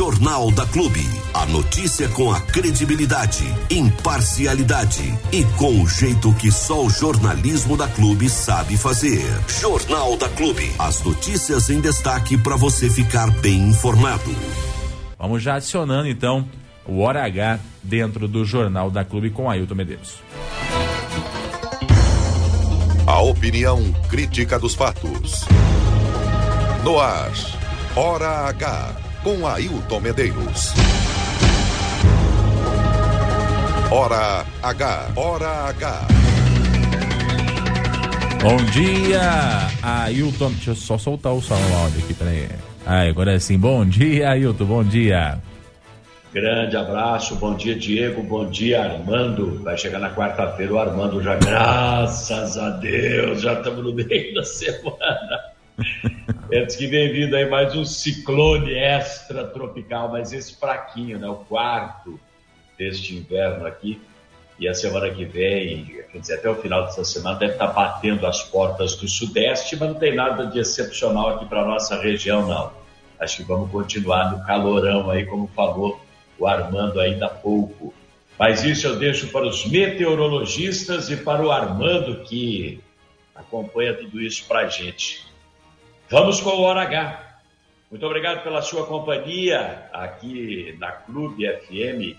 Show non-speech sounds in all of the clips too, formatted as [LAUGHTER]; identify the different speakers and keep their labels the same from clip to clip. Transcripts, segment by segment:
Speaker 1: Jornal da Clube. A notícia com a credibilidade, imparcialidade e com o jeito que só o jornalismo da Clube sabe fazer. Jornal da Clube. As notícias em destaque para você ficar bem informado.
Speaker 2: Vamos já adicionando então o Hora H dentro do Jornal da Clube com Ailton Medeiros.
Speaker 3: A opinião crítica dos fatos. No ar, Hora H, com Ailton Medeiros. Hora H, Hora H.
Speaker 2: Bom dia, Ailton. Deixa eu só soltar o som áudio aqui, peraí. Ah, agora sim. Bom dia, Ailton, bom dia.
Speaker 4: Grande abraço, bom dia Diego, bom dia Armando. Vai chegar na quarta-feira o Armando já, graças a Deus, já estamos no meio da semana. Antes que vem vindo aí mais um ciclone extra tropical, mas esse fraquinho, né? O quarto deste inverno aqui. E a semana que vem, quer dizer, até o final dessa semana, deve estar batendo as portas do Sudeste, mas não tem nada de excepcional aqui para nossa região, não. Acho que vamos continuar no calorão aí, como falou o Armando ainda há pouco. Mas isso eu deixo para os meteorologistas e para o Armando, que acompanha tudo isso para a gente. Vamos com o Hora H. Muito obrigado pela sua companhia aqui na Clube FM,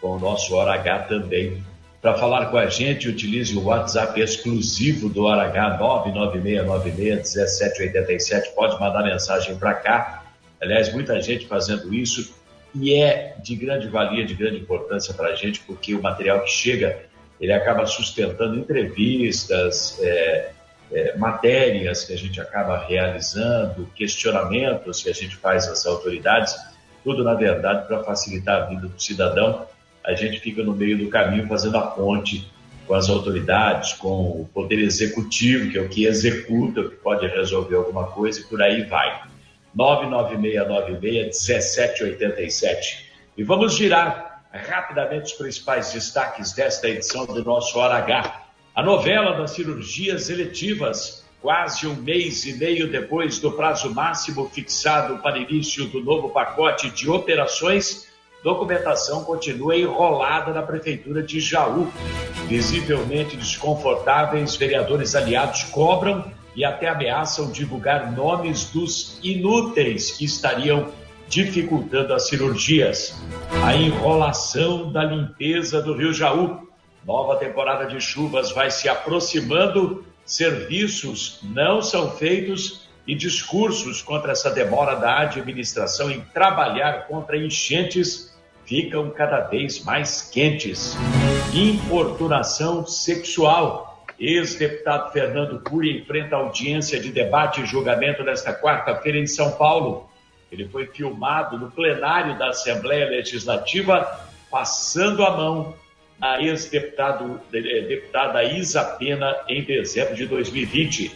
Speaker 4: com o nosso Hora H também. Para falar com a gente, utilize o WhatsApp exclusivo do Hora H, 996961787. Pode mandar mensagem para cá. Aliás, muita gente fazendo isso e é de grande valia, de grande importância para a gente, porque o material que chega, ele acaba sustentando entrevistas, é, é, matérias que a gente acaba realizando, questionamentos que a gente faz às autoridades, tudo, na verdade, para facilitar a vida do cidadão. A gente fica no meio do caminho fazendo a ponte com as autoridades, com o poder executivo, que é o que executa, que pode resolver alguma coisa, e por aí vai. 99696-1787. E vamos girar rapidamente os principais destaques desta edição do nosso Hora H. A novela das cirurgias eletivas, quase um mês e meio depois do prazo máximo fixado para início do novo pacote de operações, documentação continua enrolada na Prefeitura de Jaú. Visivelmente desconfortáveis, vereadores aliados cobram e até ameaçam divulgar nomes dos inúteis que estariam dificultando as cirurgias. A enrolação da limpeza do Rio Jaú Nova temporada de chuvas vai se aproximando, serviços não são feitos e discursos contra essa demora da administração em trabalhar contra enchentes ficam cada vez mais quentes. Importunação sexual. Ex-deputado Fernando Cury enfrenta audiência de debate e julgamento nesta quarta-feira em São Paulo. Ele foi filmado no plenário da Assembleia Legislativa passando a mão a ex-deputada Isa Pena em dezembro de 2020.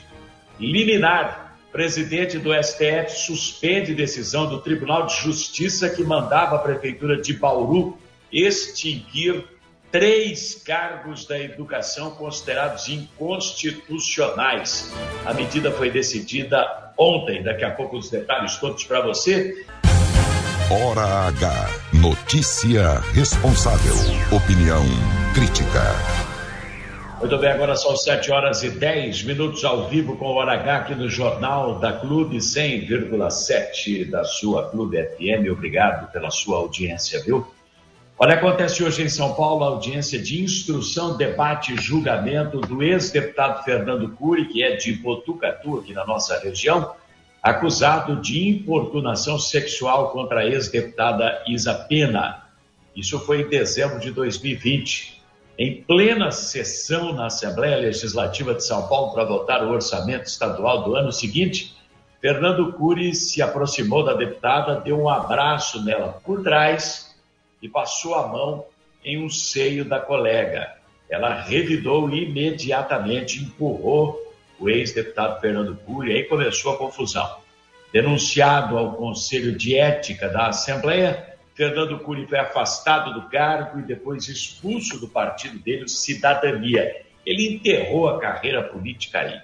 Speaker 4: Liminar, presidente do STF suspende decisão do Tribunal de Justiça que mandava a Prefeitura de Bauru extinguir três cargos da educação considerados inconstitucionais. A medida foi decidida ontem, daqui a pouco os detalhes todos para você.
Speaker 3: Hora H. Notícia responsável. Opinião crítica.
Speaker 4: Muito bem, agora são 7 horas e 10 minutos ao vivo com o Hora H aqui no Jornal da Clube 100,7 da sua Clube FM. Obrigado pela sua audiência, viu? Olha, acontece hoje em São Paulo a audiência de instrução, debate e julgamento do ex-deputado Fernando Cury, que é de Botucatu, aqui na nossa região acusado de importunação sexual contra a ex-deputada Isa Pena. Isso foi em dezembro de 2020. Em plena sessão na Assembleia Legislativa de São Paulo para votar o orçamento estadual do ano seguinte, Fernando Cury se aproximou da deputada, deu um abraço nela por trás e passou a mão em um seio da colega. Ela revidou imediatamente, empurrou o ex-deputado Fernando Cury, aí começou a confusão. Denunciado ao Conselho de Ética da Assembleia, Fernando Cury foi afastado do cargo e depois expulso do partido dele, Cidadania. Ele enterrou a carreira política aí.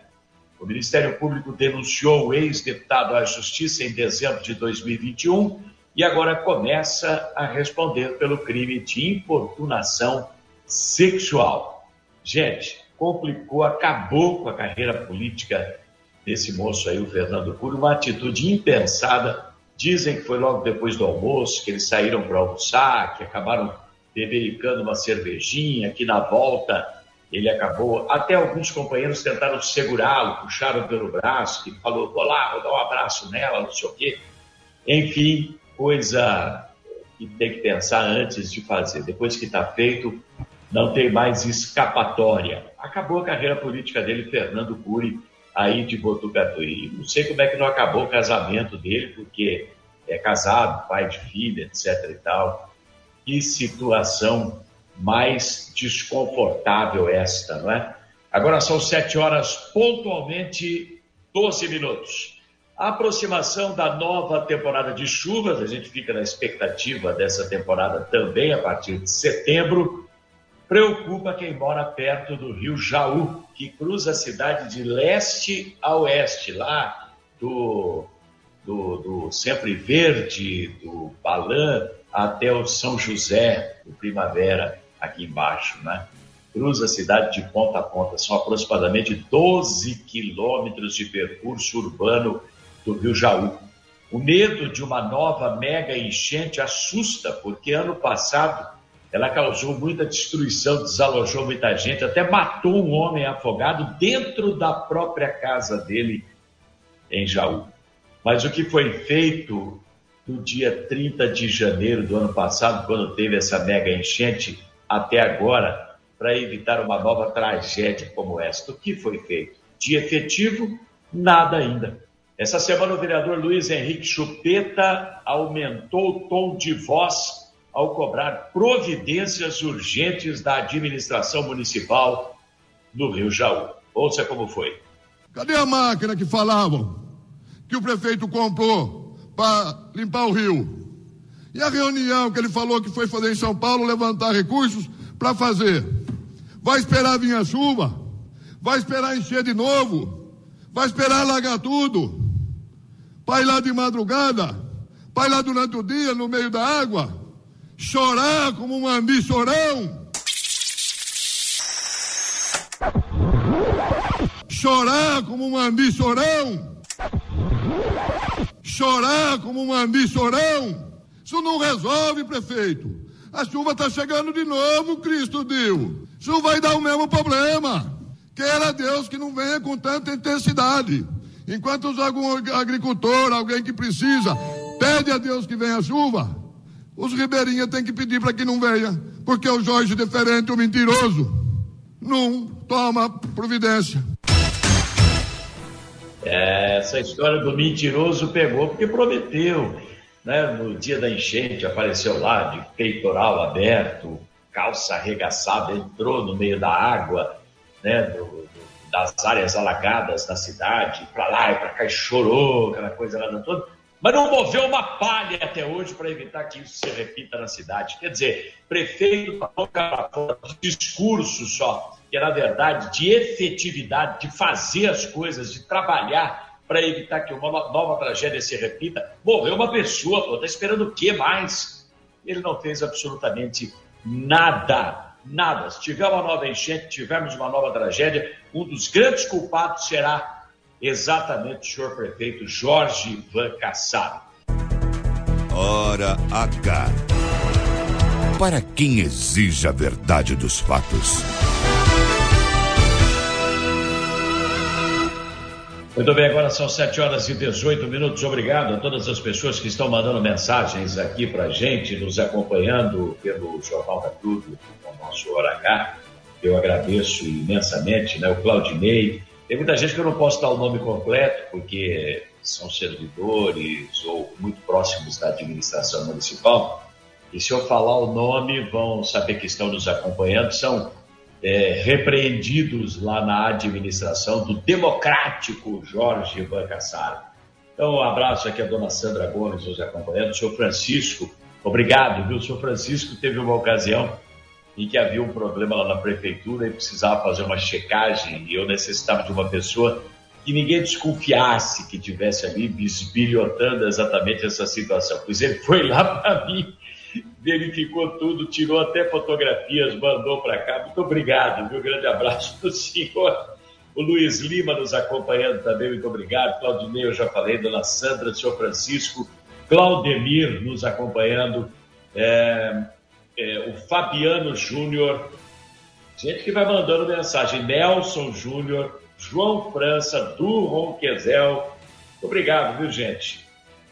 Speaker 4: O Ministério Público denunciou o ex-deputado à Justiça em dezembro de 2021 e agora começa a responder pelo crime de importunação sexual. Gente, complicou, acabou com a carreira política desse moço aí, o Fernando Cury, uma atitude impensada. Dizem que foi logo depois do almoço, que eles saíram para almoçar, que acabaram bebericando uma cervejinha, que na volta ele acabou. Até alguns companheiros tentaram segurá-lo, puxaram pelo braço, que falou: vou lá, vou dar um abraço nela, não sei o quê. Enfim, coisa que tem que pensar antes de fazer. Depois que está feito, não tem mais escapatória. Acabou a carreira política dele, Fernando Cury, aí de Botucatuí. Não sei como é que não acabou o casamento dele, porque é casado, pai de filha, etc e tal. Que situação mais desconfortável esta, não é? Agora são sete horas, pontualmente 12 minutos. A aproximação da nova temporada de chuvas, a gente fica na expectativa dessa temporada também a partir de setembro, preocupa quem mora perto do rio Jaú, que cruza a cidade de leste a oeste, lá do, do, do Sempre Verde, do Balã, até o São José, do Primavera, aqui embaixo, né? Cruza a cidade de ponta a ponta, são aproximadamente 12 quilômetros de percurso urbano do Rio Jaú. O medo de uma nova mega enchente assusta, porque ano passado ela causou muita destruição, desalojou muita gente, até matou um homem afogado dentro da própria casa dele em Jaú. Mas o que foi feito no dia 30 de janeiro do ano passado, quando teve essa mega enchente, até agora, para evitar uma nova tragédia como esta? O que foi feito? De efetivo, nada ainda. Essa semana, o vereador Luiz Henrique Chupeta aumentou o tom de voz ao cobrar providências urgentes da administração municipal no Rio Jaú. Ouça como foi.
Speaker 5: Cadê a máquina que falavam que o prefeito comprou para limpar o rio? E a reunião que ele falou que foi fazer em São Paulo, levantar recursos para fazer? Vai esperar vir a chuva? Vai esperar encher de novo? Vai esperar alagar tudo? Pai lá de madrugada, pai lá durante o dia no meio da água, chorar como um ambi chorão. Chorar como um ambi chorão. Chorar como um ambi chorão. Isso não resolve, prefeito. A chuva está chegando de novo, Cristo deu. Isso vai dar o mesmo problema. Queira Deus que não venha com tanta intensidade. Enquanto algum agricultor, alguém que precisa, pede a Deus que venha a chuva, os ribeirinhas têm que pedir para que não venha, porque o Jorge diferente, o mentiroso, não toma providência.
Speaker 4: É, essa história do mentiroso pegou porque prometeu, né? No dia da enchente apareceu lá de peitoral aberto, calça arregaçada, entrou no meio da água, né? Do, das áreas alagadas da cidade, para lá e para cá, e chorou, aquela coisa lá toda, mas não moveu uma palha até hoje para evitar que isso se repita na cidade. Quer dizer, prefeito fora discurso só, que é na verdade de efetividade, de fazer as coisas, de trabalhar para evitar que uma nova tragédia se repita. Morreu uma pessoa, está esperando o que mais? Ele não fez absolutamente nada nada. Se tiver uma nova enchente, tivermos uma nova tragédia, um dos grandes culpados será exatamente o senhor prefeito Jorge Van Cassaro.
Speaker 1: Hora H. Para quem exige a verdade dos fatos.
Speaker 4: Muito bem, agora são 7 horas e 18 minutos. Obrigado a todas as pessoas que estão mandando mensagens aqui para gente, nos acompanhando pelo Jornal da Clube, com o nosso Hora H. Eu agradeço imensamente, né? O Claudinei. Tem muita gente que eu não posso dar o nome completo, porque são servidores ou muito próximos da administração municipal. E se eu falar o nome, vão saber que estão nos acompanhando. São é, repreendidos lá na administração do democrático Jorge Bancassara. Então, um abraço aqui a dona Sandra Gomes nos acompanhando, o senhor Francisco, obrigado, viu? O senhor Francisco teve uma ocasião em que havia um problema lá na prefeitura e precisava fazer uma checagem e eu necessitava de uma pessoa que ninguém desconfiasse que tivesse ali bisbilhotando exatamente essa situação. Pois ele foi lá [LAUGHS] para mim, verificou tudo, tirou até fotografias, mandou para cá. Muito obrigado, viu? Grande abraço para o senhor. O Luiz Lima nos acompanhando também, muito obrigado. Claudinei, eu já falei, Dona Sandra, senhor Francisco. Claudemir nos acompanhando. É, é, o Fabiano Júnior. Gente que vai mandando mensagem. Nelson Júnior. João França, do Ronquezel. Obrigado, viu, gente?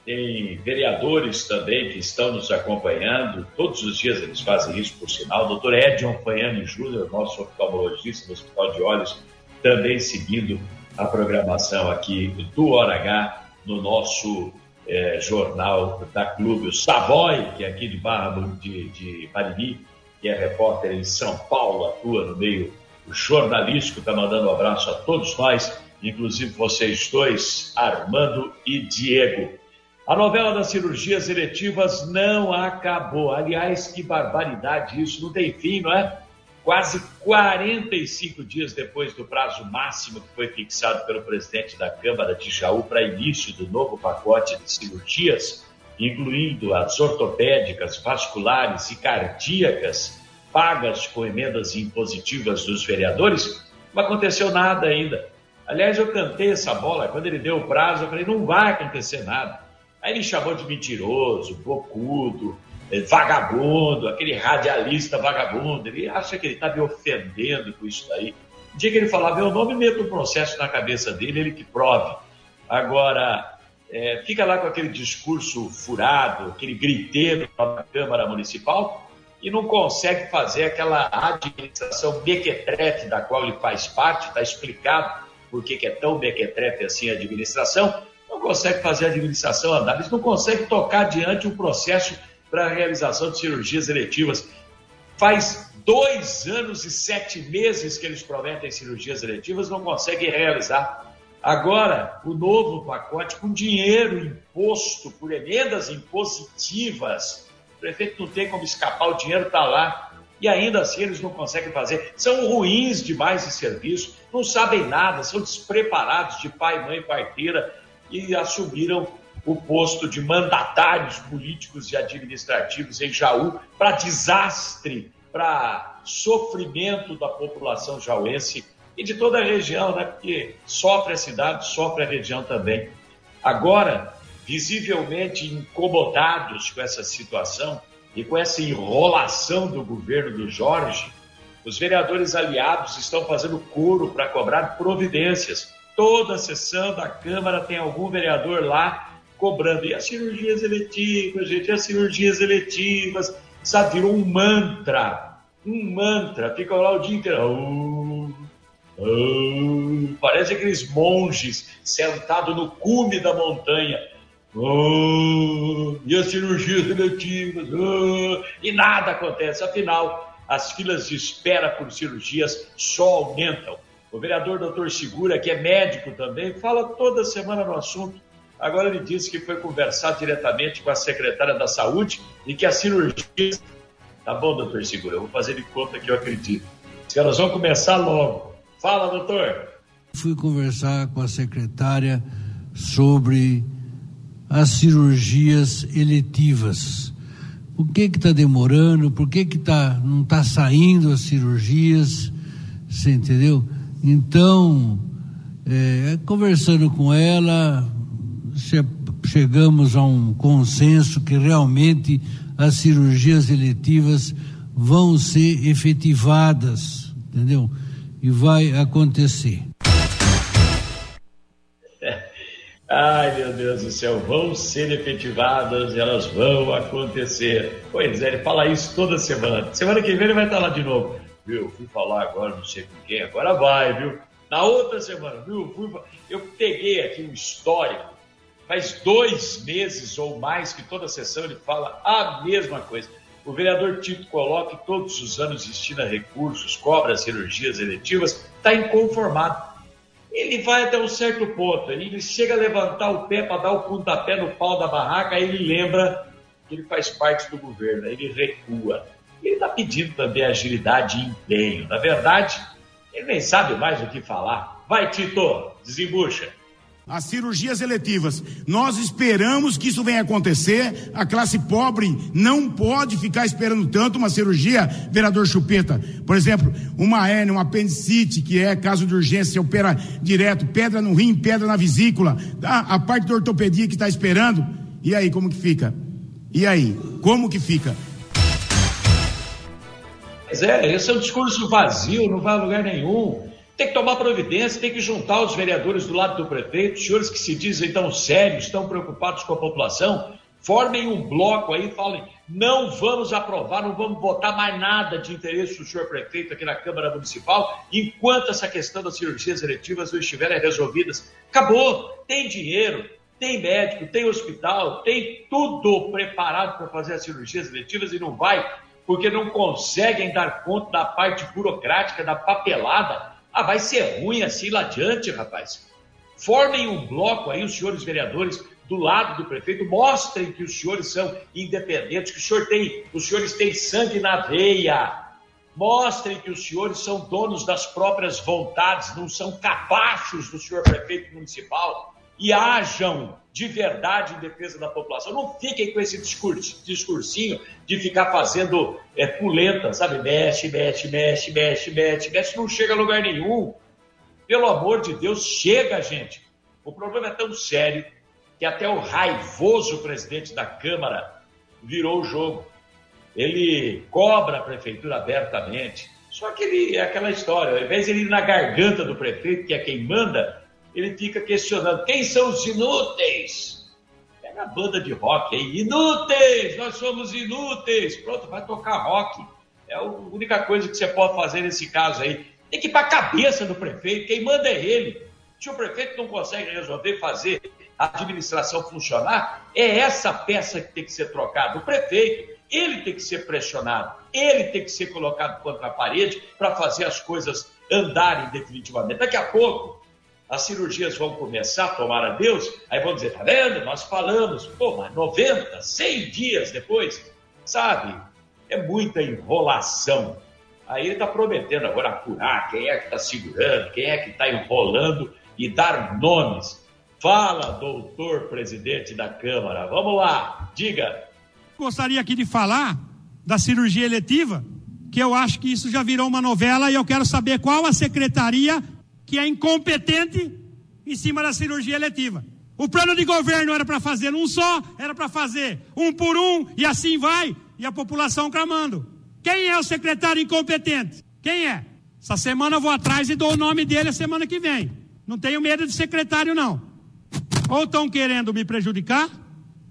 Speaker 4: Tem vereadores também que estão nos acompanhando. Todos os dias eles fazem isso, por sinal. O doutor Edson Fanhani Júnior, nosso oftalmologista do Hospital de Olhos, também seguindo a programação aqui do Hora H no nosso é, jornal da Clube. O Savoy, que é aqui de Barra de, de que é repórter em São Paulo, atua no meio jornalístico, está mandando um abraço a todos nós, inclusive vocês dois, Armando e Diego. A novela das cirurgias eletivas não acabou. Aliás, que barbaridade isso, não tem fim, não é? Quase 45 dias depois do prazo máximo que foi fixado pelo presidente da Câmara de Jaú para início do novo pacote de cirurgias, incluindo as ortopédicas, vasculares e cardíacas, pagas com emendas impositivas dos vereadores, não aconteceu nada ainda. Aliás, eu cantei essa bola, quando ele deu o prazo, eu falei, não vai acontecer nada. Aí ele chamou de mentiroso, bocudo, vagabundo, aquele radialista vagabundo, ele acha que ele está me ofendendo com isso daí. O dia que ele falar meu nome, meto um processo na cabeça dele, ele que prove. Agora, é, fica lá com aquele discurso furado, aquele griteiro na Câmara Municipal e não consegue fazer aquela administração mequetrefe da qual ele faz parte, está explicado por que é tão mequetrefe assim a administração, não consegue fazer a administração andar, eles não conseguem tocar adiante um processo para a realização de cirurgias eletivas. Faz dois anos e sete meses que eles prometem cirurgias eletivas, não conseguem realizar. Agora, o novo pacote com dinheiro imposto por emendas impositivas, o prefeito não tem como escapar, o dinheiro está lá, e ainda assim eles não conseguem fazer. São ruins demais de serviço, não sabem nada, são despreparados de pai, mãe, parteira e assumiram o posto de mandatários políticos e administrativos em Jaú para desastre, para sofrimento da população jauense e de toda a região, né? Porque sofre a cidade, sofre a região também. Agora, visivelmente incomodados com essa situação e com essa enrolação do governo do Jorge, os vereadores aliados estão fazendo coro para cobrar providências. Toda sessão da Câmara tem algum vereador lá cobrando. E as cirurgias eletivas, gente, as cirurgias eletivas, sabe, virou um mantra, um mantra, ficam lá o dia inteiro. Oh, oh, parece aqueles monges sentados no cume da montanha. E as cirurgias eletivas, e nada acontece. Afinal, as filas de espera por cirurgias só aumentam. O vereador doutor Segura, que é médico também, fala toda semana no assunto. Agora ele disse que foi conversar diretamente com a secretária da Saúde e que a cirurgia. Tá bom, doutor Segura, eu vou fazer de conta que eu acredito. Os caras vão começar logo. Fala, doutor.
Speaker 6: Fui conversar com a secretária sobre as cirurgias eletivas. Por que está demorando? Por que, que tá, não está saindo as cirurgias? Você entendeu? Então, é, conversando com ela, chegamos a um consenso que realmente as cirurgias eletivas vão ser efetivadas, entendeu? E vai acontecer. [LAUGHS]
Speaker 4: Ai, meu Deus do céu, vão ser efetivadas, elas vão acontecer. Pois é, ele fala isso toda semana. Semana que vem ele vai estar lá de novo. Viu, fui falar agora, não sei com quem, agora vai, viu? Na outra semana, viu? Fui, eu peguei aqui um histórico Faz dois meses ou mais que toda sessão ele fala a mesma coisa. O vereador Tito coloca que todos os anos destina recursos, cobra cirurgias eletivas, está inconformado. Ele vai até um certo ponto, ele chega a levantar o pé para dar o pontapé no pau da barraca, aí ele lembra que ele faz parte do governo, aí ele recua. Ele está pedindo também agilidade e empenho. Na verdade, ele nem sabe mais o que falar. Vai, Tito, Desembucha
Speaker 7: as cirurgias eletivas. Nós esperamos que isso venha acontecer. A classe pobre não pode ficar esperando tanto uma cirurgia, vereador Chupeta. Por exemplo, uma hérnia, um apendicite, que é caso de urgência, você opera direto, pedra no rim, pedra na vesícula, tá? a parte da ortopedia que está esperando. E aí, como que fica? E aí, como que fica?
Speaker 4: Pois é, esse é um discurso vazio, não vai a lugar nenhum. Tem que tomar providência, tem que juntar os vereadores do lado do prefeito, senhores que se dizem tão sérios, tão preocupados com a população, formem um bloco aí falem: não vamos aprovar, não vamos votar mais nada de interesse do senhor prefeito aqui na Câmara Municipal, enquanto essa questão das cirurgias eletivas não estiverem resolvidas. Acabou, tem dinheiro, tem médico, tem hospital, tem tudo preparado para fazer as cirurgias eletivas e não vai, porque não conseguem dar conta da parte burocrática, da papelada ah, vai ser ruim assim lá adiante, rapaz. Formem um bloco aí, os senhores vereadores, do lado do prefeito, mostrem que os senhores são independentes, que senhor tem, os senhores têm sangue na veia. Mostrem que os senhores são donos das próprias vontades, não são capachos do senhor prefeito municipal e hajam de verdade em defesa da população. Não fiquem com esse discursinho de ficar fazendo é, sabe? Mexe, mexe, mexe, mexe, mexe, mexe, não chega a lugar nenhum. Pelo amor de Deus, chega, gente. O problema é tão sério que até o raivoso presidente da Câmara virou o jogo. Ele cobra a prefeitura abertamente. Só que ele, é aquela história, ao invés de ele ir na garganta do prefeito, que é quem manda, ele fica questionando: quem são os inúteis? Pega a banda de rock aí, inúteis, nós somos inúteis. Pronto, vai tocar rock. É a única coisa que você pode fazer nesse caso aí. Tem que ir para a cabeça do prefeito, quem manda é ele. Se o prefeito não consegue resolver fazer a administração funcionar, é essa peça que tem que ser trocada. O prefeito, ele tem que ser pressionado, ele tem que ser colocado contra a parede para fazer as coisas andarem definitivamente. Daqui a pouco, as cirurgias vão começar, tomar a Deus, aí vão dizer, tá vendo? Nós falamos, pô, mas 90, 100 dias depois, sabe? É muita enrolação. Aí ele está prometendo agora apurar quem é que está segurando, quem é que está enrolando e dar nomes. Fala, doutor presidente da Câmara, vamos lá, diga.
Speaker 8: Gostaria aqui de falar da cirurgia eletiva, que eu acho que isso já virou uma novela e eu quero saber qual a secretaria que é incompetente em cima da cirurgia eletiva. O plano de governo era para fazer um só, era para fazer um por um, e assim vai, e a população clamando. Quem é o secretário incompetente? Quem é? Essa semana eu vou atrás e dou o nome dele a semana que vem. Não tenho medo de secretário, não. Ou estão querendo me prejudicar,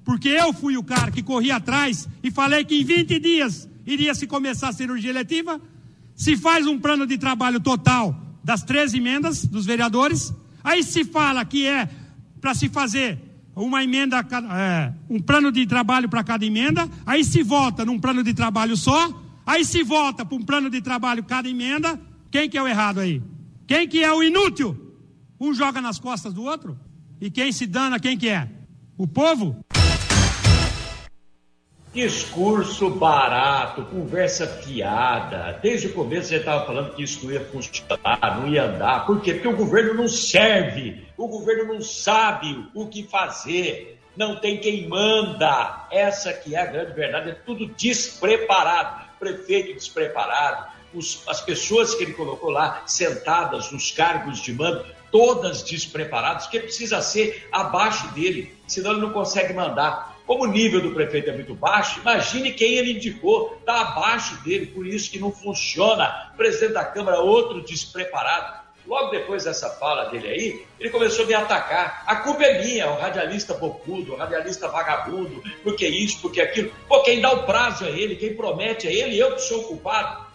Speaker 8: porque eu fui o cara que corri atrás e falei que em 20 dias iria se começar a cirurgia eletiva. Se faz um plano de trabalho total das três emendas dos vereadores. Aí se fala que é para se fazer uma emenda, é, um plano de trabalho para cada emenda. Aí se vota num plano de trabalho só. Aí se vota para um plano de trabalho cada emenda. Quem que é o errado aí? Quem que é o inútil? Um joga nas costas do outro. E quem se dana, quem que é? O povo?
Speaker 4: Discurso barato, conversa fiada. Desde o começo você estava falando que isso não ia funcionar, não ia andar. Por quê? Porque o governo não serve, o governo não sabe o que fazer, não tem quem manda. Essa que é a grande verdade, é tudo despreparado. Prefeito despreparado, os, as pessoas que ele colocou lá sentadas nos cargos de mando, todas despreparadas, que precisa ser abaixo dele, senão ele não consegue mandar. Como o nível do prefeito é muito baixo, imagine quem ele indicou, está abaixo dele, por isso que não funciona. Presidente da Câmara, outro despreparado. Logo depois dessa fala dele aí, ele começou a me atacar. A culpa é minha, o radialista bocudo, o radialista vagabundo, porque isso, porque aquilo. Pô, quem dá o prazo é ele, quem promete é ele, eu que sou o culpado.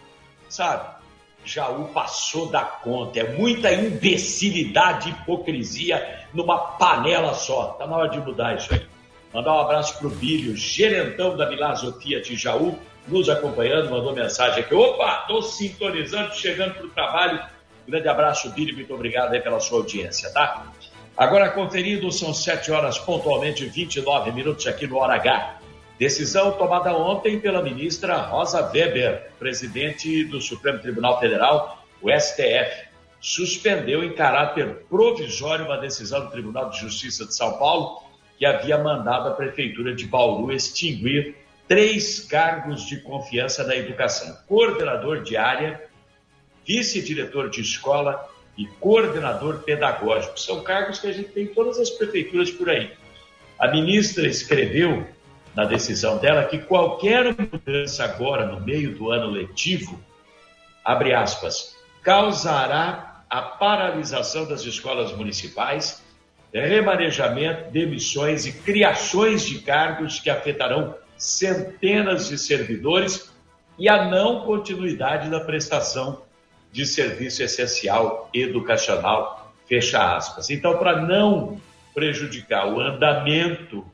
Speaker 4: Sabe? Jaú passou da conta, é muita imbecilidade e hipocrisia numa panela só. Tá na hora de mudar isso aí. Mandar um abraço para o Bílio, gerentão da Milazio Fiat Jaú, nos acompanhando, mandou mensagem aqui. Opa, estou sintonizando, chegando para o trabalho. Grande abraço, Bílio, muito obrigado aí pela sua audiência, tá? Agora conferindo, são 7 horas pontualmente, 29 minutos aqui no Hora H. Decisão tomada ontem pela ministra Rosa Weber, presidente do Supremo Tribunal Federal, o STF. suspendeu em caráter provisório uma decisão do Tribunal de Justiça de São Paulo que havia mandado a Prefeitura de Bauru extinguir três cargos de confiança da educação: coordenador de área, vice-diretor de escola e coordenador pedagógico. São cargos que a gente tem em todas as prefeituras por aí. A ministra escreveu na decisão dela que qualquer mudança agora no meio do ano letivo, abre aspas, causará a paralisação das escolas municipais, remanejamento, demissões e criações de cargos que afetarão centenas de servidores e a não continuidade da prestação de serviço essencial educacional, fecha aspas. Então, para não prejudicar o andamento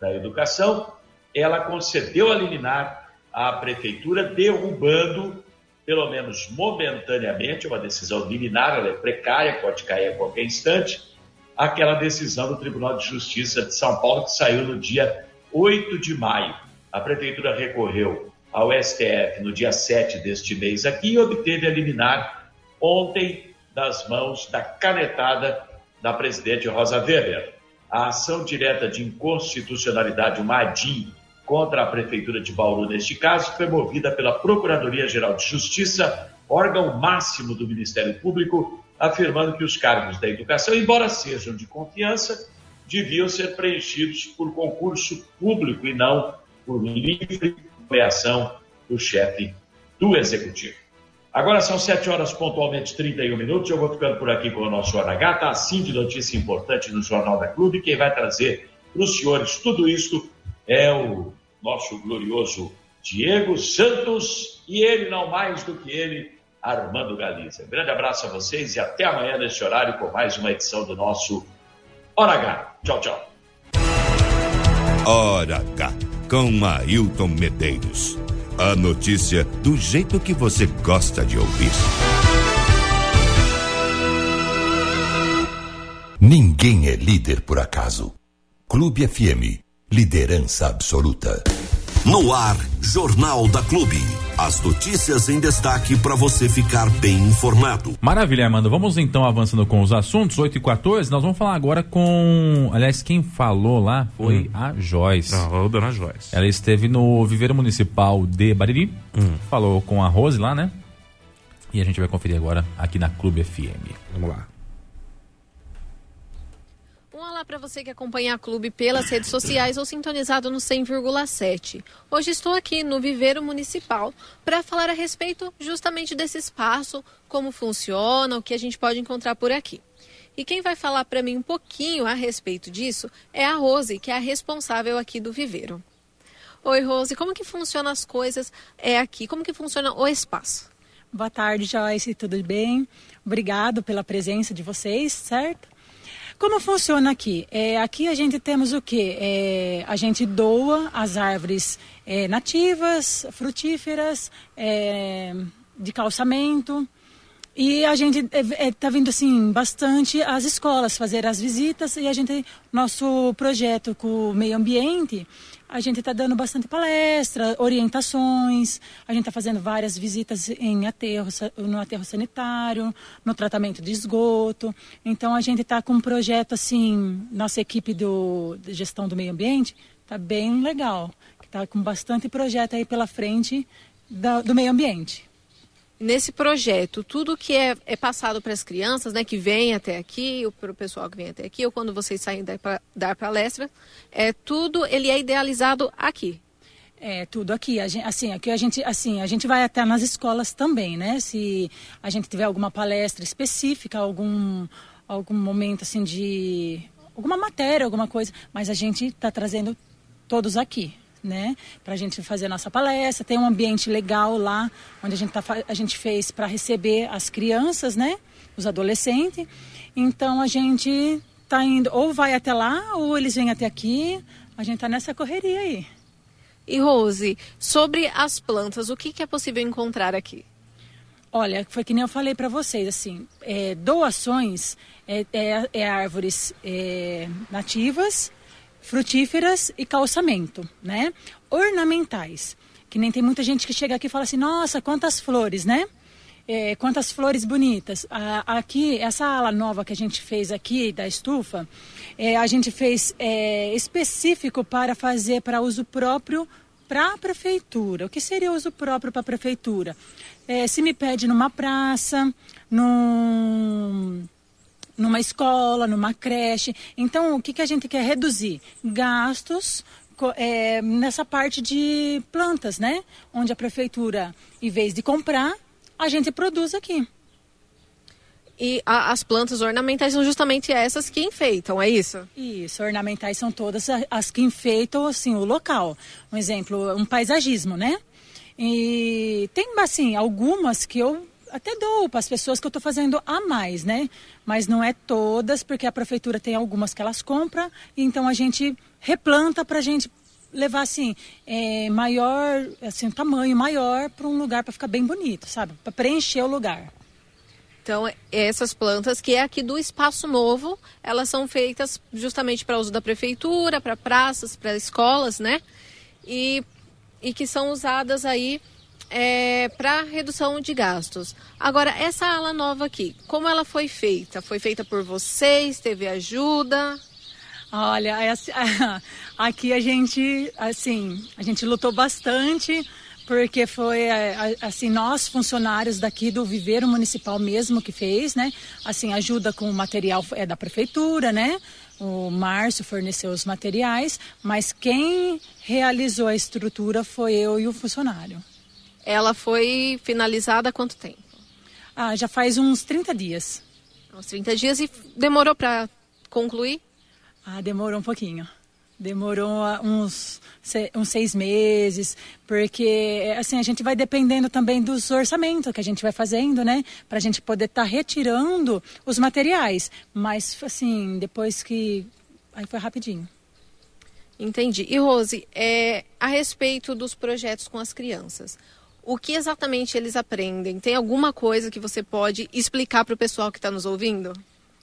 Speaker 4: da educação, ela concedeu a liminar à prefeitura, derrubando, pelo menos momentaneamente, uma decisão liminar, ela é precária, pode cair a qualquer instante, aquela decisão do Tribunal de Justiça de São Paulo que saiu no dia 8 de maio. A prefeitura recorreu ao STF no dia 7 deste mês aqui e obteve a liminar ontem das mãos da canetada da presidente Rosa Weber. A ação direta de inconstitucionalidade, uma ADIM, contra a Prefeitura de Bauru, neste caso, foi movida pela Procuradoria-Geral de Justiça, órgão máximo do Ministério Público, afirmando que os cargos da educação, embora sejam de confiança, deviam ser preenchidos por concurso público e não por livre nomeação do chefe do Executivo. Agora são 7 horas pontualmente 31 minutos. Eu vou ficando por aqui com o nosso H. Tá assim de notícia importante no Jornal da Clube. Quem vai trazer para os senhores tudo isso é o nosso glorioso Diego Santos e ele, não mais do que ele, Armando Galiza. Um grande abraço a vocês e até amanhã neste horário com mais uma edição do nosso Hora H. Tchau, tchau.
Speaker 1: Hora H, com Ailton Medeiros. A notícia do jeito que você gosta de ouvir. Ninguém é líder por acaso. Clube FM, liderança absoluta. No ar, Jornal da Clube. As notícias em destaque para você ficar bem informado.
Speaker 2: Maravilha, Armando. Vamos então avançando com os assuntos. 8 e 14 nós vamos falar agora com. Aliás, quem falou lá foi hum. a Joyce.
Speaker 9: Ah, a dona Joyce.
Speaker 2: Ela esteve no Viveiro Municipal de Bariri. Hum. Falou com a Rose lá, né? E a gente vai conferir agora aqui na Clube FM.
Speaker 9: Vamos lá.
Speaker 10: Olá para você que acompanha a Clube pelas redes sociais ou sintonizado no 100,7. Hoje estou aqui no Viveiro Municipal para falar a respeito justamente desse espaço, como funciona, o que a gente pode encontrar por aqui. E quem vai falar para mim um pouquinho a respeito disso é a Rose, que é a responsável aqui do Viveiro. Oi, Rose, como que funcionam as coisas é aqui? Como que funciona o espaço?
Speaker 11: Boa tarde, Joyce, tudo bem? Obrigado pela presença de vocês, certo? Como funciona aqui? É, aqui a gente temos o quê? É, a gente doa as árvores é, nativas, frutíferas, é, de calçamento. E a gente está é, é, vindo assim bastante às escolas fazer as visitas e a gente nosso projeto com o meio ambiente a gente está dando bastante palestra, orientações, a gente está fazendo várias visitas em aterro, no aterro sanitário, no tratamento de esgoto. Então a gente está com um projeto assim, nossa equipe do, de gestão do meio ambiente está bem legal, está com bastante projeto aí pela frente da, do meio ambiente
Speaker 10: nesse projeto, tudo que é, é passado para as crianças, né, que vêm até aqui, ou para o pessoal que vem até aqui, ou quando vocês saem para dar palestra, é tudo ele é idealizado aqui.
Speaker 11: É, tudo aqui. Gente, assim, aqui a gente, assim, a gente vai até nas escolas também, né? Se a gente tiver alguma palestra específica, algum, algum momento assim de. alguma matéria, alguma coisa, mas a gente está trazendo todos aqui né? Para a gente fazer a nossa palestra. Tem um ambiente legal lá, onde a gente, tá, a gente fez para receber as crianças, né? Os adolescentes. Então a gente tá indo, ou vai até lá, ou eles vêm até aqui. A gente tá nessa correria aí.
Speaker 10: E Rose, sobre as plantas, o que, que é possível encontrar aqui?
Speaker 11: Olha, foi que nem eu falei para vocês, assim, é, doações é, é, é árvores é, nativas, frutíferas e calçamento, né? Ornamentais, que nem tem muita gente que chega aqui e fala assim, nossa, quantas flores, né? é, quantas flores bonitas. aqui, essa ala nova que a gente fez aqui da estufa, é, a gente fez é, específico para fazer para uso próprio para a prefeitura. O que seria uso próprio para a prefeitura? É, se me pede numa praça, num numa escola, numa creche. Então, o que, que a gente quer reduzir? Gastos é, nessa parte de plantas, né? Onde a prefeitura, em vez de comprar, a gente produz aqui.
Speaker 10: E a, as plantas ornamentais são justamente essas que enfeitam, é isso?
Speaker 11: Isso, ornamentais são todas as que enfeitam assim, o local. Um exemplo, um paisagismo, né? E tem, assim, algumas que eu até dou para as pessoas que eu estou fazendo a mais, né? Mas não é todas, porque a prefeitura tem algumas que elas compram, então a gente replanta para a gente levar assim é, maior, assim um tamanho maior para um lugar para ficar bem bonito, sabe? Para preencher o lugar.
Speaker 10: Então, essas plantas que é aqui do Espaço Novo, elas são feitas justamente para uso da prefeitura, para praças, para escolas, né? E, e que são usadas aí é, para redução de gastos. Agora, essa ala nova aqui, como ela foi feita? Foi feita por vocês? Teve ajuda?
Speaker 11: Olha, é assim, [LAUGHS] aqui a gente, assim, a gente lutou bastante porque foi é, assim nós funcionários daqui do viveiro municipal mesmo que fez, né? Assim ajuda com o material é da prefeitura, né? O Márcio forneceu os materiais, mas quem realizou a estrutura foi eu e o funcionário.
Speaker 10: Ela foi finalizada há quanto tempo?
Speaker 11: Ah, já faz uns 30 dias.
Speaker 10: Uns 30 dias e demorou para concluir?
Speaker 11: Ah, demorou um pouquinho. Demorou ah, uns, uns seis meses, porque assim a gente vai dependendo também dos orçamentos que a gente vai fazendo, né? Para a gente poder estar tá retirando os materiais. Mas assim, depois que. Aí foi rapidinho.
Speaker 10: Entendi. E Rose, é, a respeito dos projetos com as crianças, o que exatamente eles aprendem? Tem alguma coisa que você pode explicar para o pessoal que está nos ouvindo?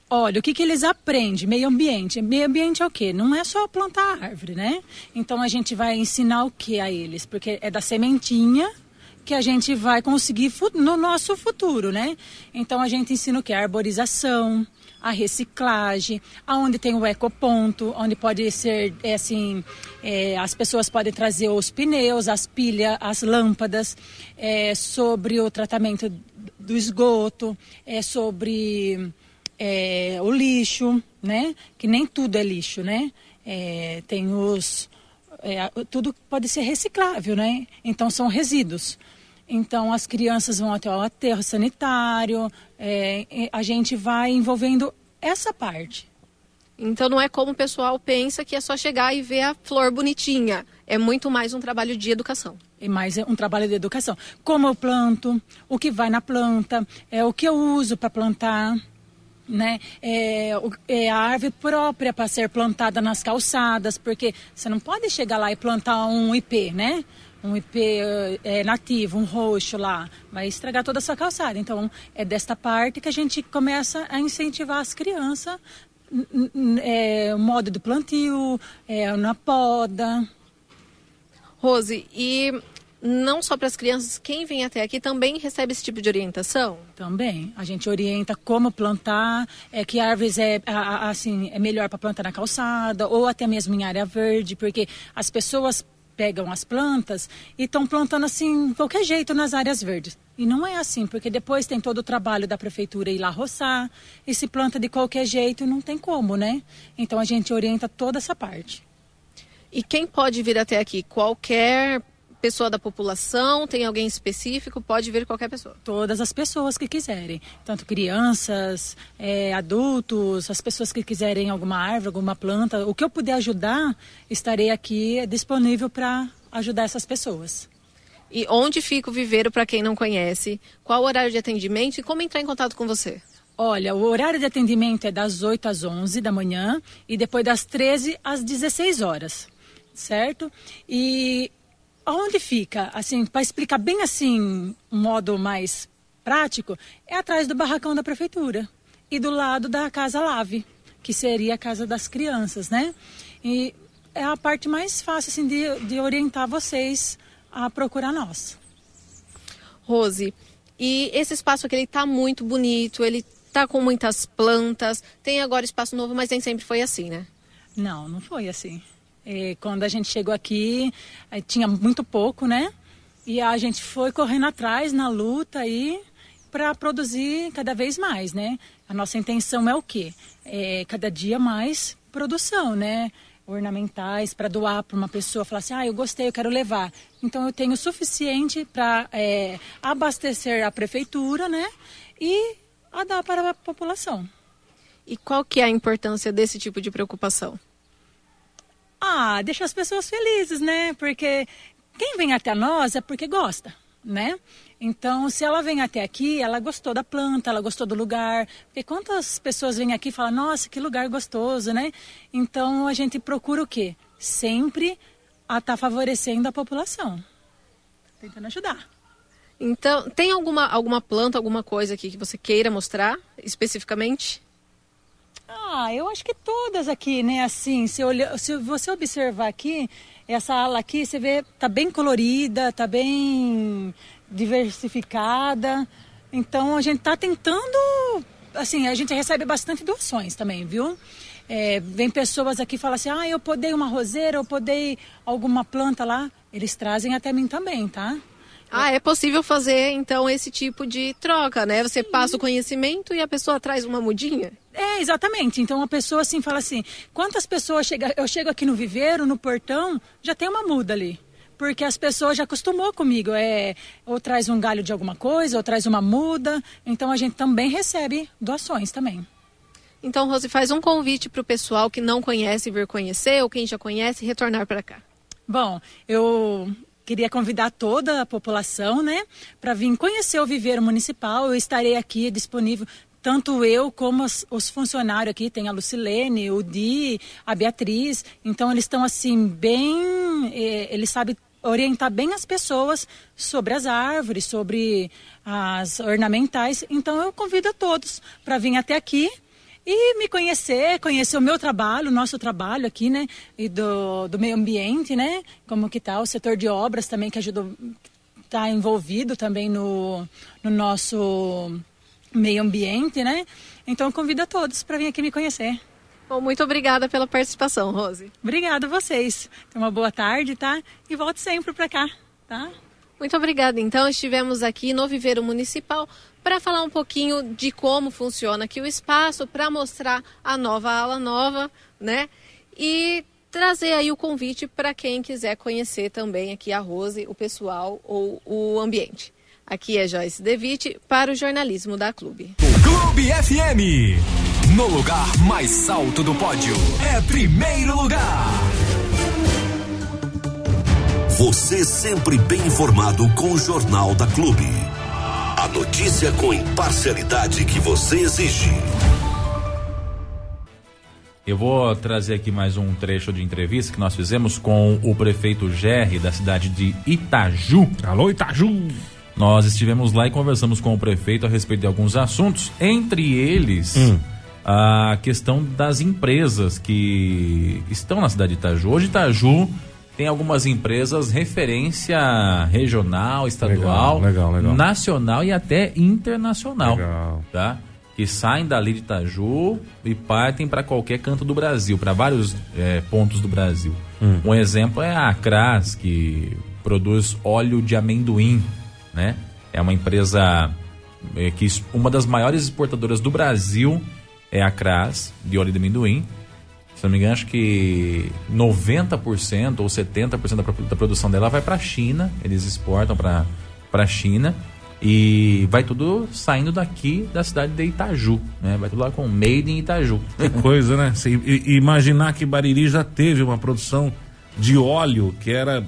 Speaker 11: Olha, o que, que eles aprendem? Meio ambiente. Meio ambiente é o quê? Não é só plantar árvore, né? Então a gente vai ensinar o que a eles? Porque é da sementinha que a gente vai conseguir no nosso futuro, né? Então a gente ensina o que? Arborização, a reciclagem, aonde tem o ecoponto, onde pode ser é, assim, é, as pessoas podem trazer os pneus, as pilhas, as lâmpadas, é, sobre o tratamento do esgoto, é, sobre é, o lixo, né? Que nem tudo é lixo, né? É, tem os é, tudo pode ser reciclável, né? Então são resíduos. Então as crianças vão até o aterro sanitário. É, a gente vai envolvendo essa parte.
Speaker 10: Então não é como o pessoal pensa que é só chegar e ver a flor bonitinha. É muito mais um trabalho de educação.
Speaker 11: É mais um trabalho de educação. Como eu planto, o que vai na planta, é o que eu uso para plantar né? É, é a árvore própria para ser plantada nas calçadas, porque você não pode chegar lá e plantar um IP, né? Um IP é, nativo, um roxo lá, vai estragar toda essa calçada. Então, é desta parte que a gente começa a incentivar as crianças, é, o modo do plantio, é, na poda.
Speaker 10: Rose, e não só para as crianças, quem vem até aqui também recebe esse tipo de orientação?
Speaker 11: Também. A gente orienta como plantar, é, que árvores é assim é melhor para plantar na calçada ou até mesmo em área verde, porque as pessoas pegam as plantas e estão plantando assim de qualquer jeito nas áreas verdes. E não é assim, porque depois tem todo o trabalho da prefeitura ir lá roçar e se planta de qualquer jeito, não tem como, né? Então a gente orienta toda essa parte.
Speaker 10: E quem pode vir até aqui? Qualquer pessoa da população? Tem alguém específico? Pode vir qualquer pessoa?
Speaker 11: Todas as pessoas que quiserem. Tanto crianças, é, adultos, as pessoas que quiserem alguma árvore, alguma planta. O que eu puder ajudar, estarei aqui disponível para ajudar essas pessoas.
Speaker 10: E onde fica o viveiro para quem não conhece? Qual o horário de atendimento e como entrar em contato com você?
Speaker 11: Olha, o horário de atendimento é das 8 às 11 da manhã e depois das 13 às 16 horas, certo? E Onde fica, assim, para explicar bem assim, um modo mais prático, é atrás do barracão da prefeitura e do lado da Casa Lave, que seria a casa das crianças, né? E é a parte mais fácil, assim, de, de orientar vocês a procurar nós.
Speaker 10: Rose, E esse espaço aqui ele tá muito bonito, ele tá com muitas plantas, tem agora espaço novo, mas nem sempre foi assim, né?
Speaker 11: Não, não foi assim. É, quando a gente chegou aqui, eh, tinha muito pouco, né? E a gente foi correndo atrás na luta aí para produzir cada vez mais, né? A nossa intenção é o quê? É cada dia mais produção, né? Ornamentais para doar para uma pessoa, falar assim, ah, eu gostei, eu quero levar. Então eu tenho o suficiente para é, abastecer a prefeitura, né? E a dar para a população.
Speaker 10: E qual que é a importância desse tipo de preocupação?
Speaker 11: Ah, deixa as pessoas felizes, né? Porque quem vem até nós é porque gosta, né? Então, se ela vem até aqui, ela gostou da planta, ela gostou do lugar. Porque quantas pessoas vêm aqui e falam, nossa, que lugar gostoso, né? Então, a gente procura o quê? Sempre a estar tá favorecendo a população. Tentando ajudar.
Speaker 10: Então, tem alguma, alguma planta, alguma coisa aqui que você queira mostrar especificamente?
Speaker 11: Ah, eu acho que todas aqui, né? Assim, se, olha, se você observar aqui, essa ala aqui, você vê, tá bem colorida, tá bem diversificada. Então a gente tá tentando, assim, a gente recebe bastante doações também, viu? É, vem pessoas aqui e falam assim, ah, eu podei uma roseira, eu podei alguma planta lá. Eles trazem até mim também, tá?
Speaker 10: Ah, é possível fazer então esse tipo de troca, né? Você passa o conhecimento e a pessoa traz uma mudinha?
Speaker 11: É, exatamente. Então a pessoa assim fala assim: quantas pessoas chega, eu chego aqui no viveiro, no portão, já tem uma muda ali. Porque as pessoas já acostumou comigo. É, ou traz um galho de alguma coisa, ou traz uma muda. Então a gente também recebe doações também.
Speaker 10: Então, Rose, faz um convite para o pessoal que não conhece vir conhecer, ou quem já conhece, retornar para cá.
Speaker 11: Bom, eu queria convidar toda a população, né, para vir conhecer o viveiro municipal. Eu estarei aqui disponível tanto eu como os, os, funcionários aqui, tem a Lucilene, o Di, a Beatriz, então eles estão assim bem, eh, eles sabem orientar bem as pessoas sobre as árvores, sobre as ornamentais, então eu convido a todos para vir até aqui e me conhecer, conhecer o meu trabalho, o nosso trabalho aqui, né, e do, do meio ambiente, né, como que tá o setor de obras também que ajuda, está envolvido também no, no nosso meio ambiente, né? Então convido a todos para vir aqui me conhecer.
Speaker 10: Bom, muito obrigada pela participação, Rose.
Speaker 11: Obrigada a vocês. Tenha uma boa tarde, tá? E volte sempre para cá, tá?
Speaker 10: Muito obrigada. Então, estivemos aqui no Viveiro Municipal para falar um pouquinho de como funciona aqui o espaço, para mostrar a nova ala nova, né? E trazer aí o convite para quem quiser conhecer também aqui a Rose, o pessoal ou o ambiente. Aqui é Joyce Devitt para o jornalismo da Clube.
Speaker 1: Clube FM. No lugar mais alto do pódio. É primeiro lugar. Você sempre bem informado com o Jornal da Clube. A notícia com imparcialidade que você exige.
Speaker 2: Eu vou trazer aqui mais um trecho de entrevista que nós fizemos com o prefeito Gerry da cidade de Itaju.
Speaker 9: Alô, Itaju!
Speaker 2: Nós estivemos lá e conversamos com o prefeito a respeito de alguns assuntos, entre eles hum. a questão das empresas que estão na cidade de Itaju. Hoje Itaju tem algumas empresas referência regional, estadual, legal, legal, legal. nacional e até internacional, tá? Que saem dali de Itaju e partem para qualquer canto do Brasil, para vários é, pontos do Brasil. Hum. Um exemplo é a Acras, que produz óleo de amendoim né? É uma empresa é, que uma das maiores exportadoras do Brasil é a Cras, de óleo de amendoim. Não me engano, acho que 90% ou 70% da, da produção dela vai para a China. Eles exportam para a China. E vai tudo saindo daqui da cidade de Itaju, né? Vai tudo lá com Made in Itaju.
Speaker 9: Que coisa, né? Se, imaginar que Bariri já teve uma produção de óleo que era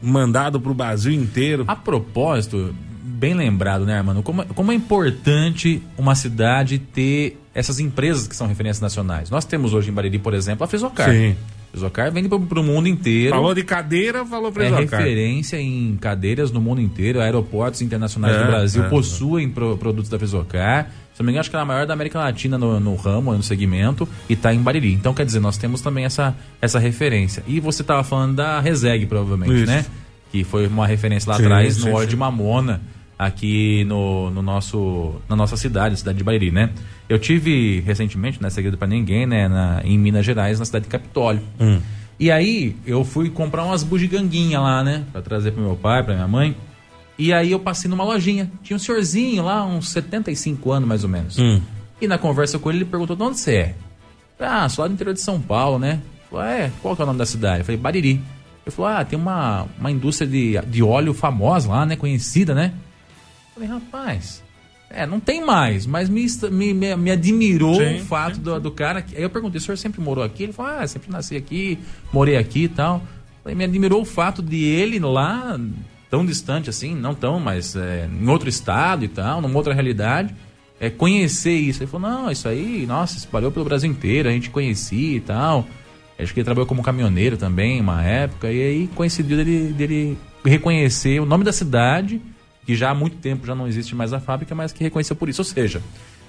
Speaker 9: mandado para o Brasil inteiro.
Speaker 2: A propósito, bem lembrado, né, Armando? Como, como é importante uma cidade ter essas empresas que são referências nacionais. Nós temos hoje em Bariri, por exemplo, a Fesocar. Sim. Fesocar vende para o mundo inteiro.
Speaker 9: Falou de cadeira, falou
Speaker 2: para É referência em cadeiras no mundo inteiro. Aeroportos internacionais é, do Brasil é, possuem Pro, produtos da Fesocar. Se não me engano, acho que é a maior da América Latina no, no ramo, no segmento, e está em Bariri. Então, quer dizer, nós temos também essa, essa referência. E você estava falando da Reseg, provavelmente, Isso. né? Que foi uma referência lá sim, atrás sim, no óleo de mamona. aqui no, no nosso, na nossa cidade, cidade de Bairi, né? Eu tive recentemente, não é segredo para ninguém, né, na, em Minas Gerais, na cidade de Capitólio.
Speaker 9: Hum.
Speaker 2: E aí eu fui comprar umas bugiganguinhas lá, né, para trazer pro meu pai, pra minha mãe. E aí eu passei numa lojinha. Tinha um senhorzinho lá, uns 75 anos mais ou menos.
Speaker 9: Hum.
Speaker 2: E na conversa com ele, ele perguntou: de onde você é? Ah, sou lá do interior de São Paulo, né? Falei, é, qual que é o nome da cidade? Eu falei, Bariri. Ele falou, ah, tem uma, uma indústria de, de óleo famosa lá, né? Conhecida, né? Eu falei, rapaz, é, não tem mais, mas me, me, me, admirou
Speaker 9: Sim,
Speaker 2: o fato
Speaker 9: sim,
Speaker 2: do, do cara. que- Aí eu perguntei, o senhor sempre morou aqui? Ele falou, ah, sempre nasci aqui, morei aqui e tal. Falei, me admirou o fato de ele lá, tão distante assim, não tão, mas é, em outro estado e tal, numa outra realidade, é, conhecer isso. Ele falou, não, isso aí, nossa, espalhou pelo Brasil inteiro, a gente conhecia e tal. Acho que ele trabalhou como caminhoneiro também, uma época, e aí coincidiu dele, dele reconhecer o nome da cidade, que já há muito tempo já não existe mais a fábrica, mas que reconheceu por isso. Ou seja,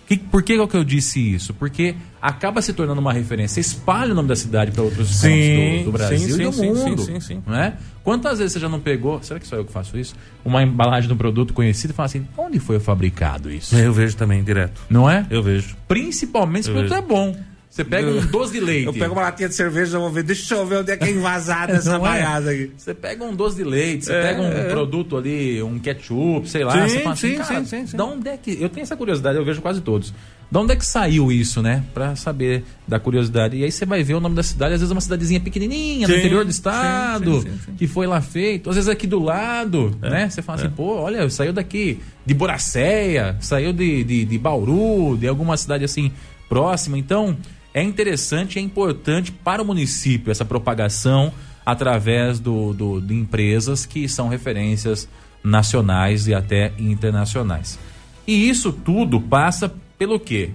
Speaker 2: que, por que, que eu disse isso? Porque acaba se tornando uma referência, espalha o nome da cidade para outros
Speaker 9: Sim,
Speaker 2: do, do Brasil
Speaker 9: sim,
Speaker 2: e do mundo.
Speaker 9: sim, sim, sim.
Speaker 2: Não é? Quantas vezes você já não pegou, será que sou eu que faço isso? Uma embalagem de um produto conhecido e fala assim, onde foi fabricado isso?
Speaker 9: Eu vejo também, direto.
Speaker 2: Não é?
Speaker 9: Eu vejo.
Speaker 2: Principalmente se o produto é bom. Você pega um doce de leite.
Speaker 9: Eu pego uma latinha de cerveja, eu vou ver. Deixa eu ver onde é que é invasada [LAUGHS] essa
Speaker 2: Não é?
Speaker 9: baiada aqui.
Speaker 2: Você pega um doce de leite, você
Speaker 9: É,
Speaker 2: pega um
Speaker 9: é.
Speaker 2: produto ali, um ketchup, sei lá,
Speaker 9: Sim,
Speaker 2: você fala assim,
Speaker 9: sim, sim, sim, sim.
Speaker 2: da onde é que... Eu tenho essa curiosidade, eu vejo quase todos. Da onde é que saiu isso, né? Pra saber da curiosidade. E aí você vai ver o nome da cidade, às vezes é uma cidadezinha pequenininha,
Speaker 9: Sim,
Speaker 2: interior do estado,
Speaker 9: sim, sim,
Speaker 2: que foi lá feito. Às vezes é aqui do lado,
Speaker 9: É,
Speaker 2: né? Você fala assim, pô, olha, saiu daqui de Boracéia, saiu de, de, de Bauru, de alguma cidade assim próxima. Então, é interessante, é importante para o município essa propagação através do, do- de empresas que são referências nacionais e até internacionais. E isso tudo passa pelo quê?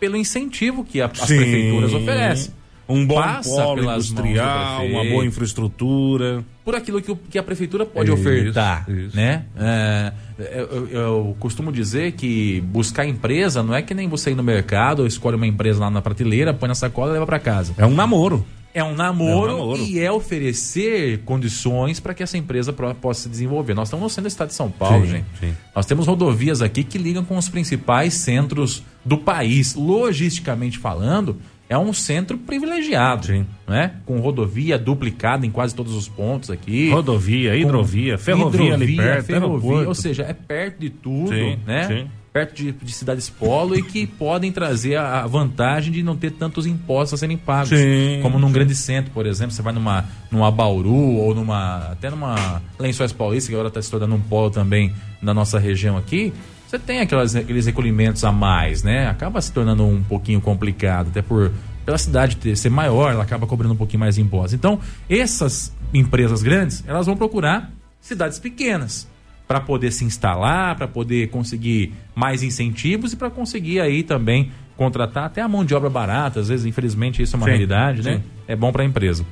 Speaker 2: Pelo incentivo que a- as
Speaker 9: Sim.
Speaker 2: prefeituras oferecem.
Speaker 9: Um bom
Speaker 2: Passa
Speaker 9: polo industrial, uma boa infraestrutura.
Speaker 2: Por aquilo que, o- que a prefeitura pode
Speaker 9: Isso,
Speaker 2: ofertar,
Speaker 9: isso.
Speaker 2: né? É, eu, eu- costumo dizer que buscar empresa não é que nem você ir no mercado, escolhe uma empresa lá na prateleira, põe na sacola e leva para casa.
Speaker 9: É um namoro.
Speaker 2: É um namoro,
Speaker 9: É um namoro.
Speaker 2: e é oferecer condições para que essa empresa possa se desenvolver. Nós estamos no centro do estado de São Paulo,
Speaker 9: Sim,
Speaker 2: gente.
Speaker 9: sim.
Speaker 2: Nós temos rodovias aqui que ligam com os principais centros do país. Logisticamente falando, é um centro privilegiado,
Speaker 9: Sim.
Speaker 2: né? Com rodovia duplicada em quase todos os pontos aqui.
Speaker 9: Rodovia, hidrovia, ferrovia ali perto,
Speaker 2: ferrovia, ou seja, é perto de tudo,
Speaker 9: Sim,
Speaker 2: né?
Speaker 9: sim.
Speaker 2: Perto de, de cidades polo e que [LAUGHS] podem trazer a, a vantagem de não ter tantos impostos a serem pagos. Como num grande centro, por exemplo, você vai numa, numa Bauru ou numa. até numa Lençóis Paulista, que agora está se tornando um polo também na nossa região aqui. Você tem aquelas, aqueles recolhimentos a mais, né? Acaba se tornando um pouquinho complicado, até por pela cidade ter, ser maior, ela acaba cobrando um pouquinho mais de impostos. Então, essas empresas grandes, elas vão procurar cidades pequenas para poder se instalar, para poder conseguir mais incentivos e para conseguir aí também contratar até a mão de obra barata. Às vezes, infelizmente, isso é uma
Speaker 9: Sim,
Speaker 2: realidade, né?
Speaker 9: sim.
Speaker 2: É bom para a empresa.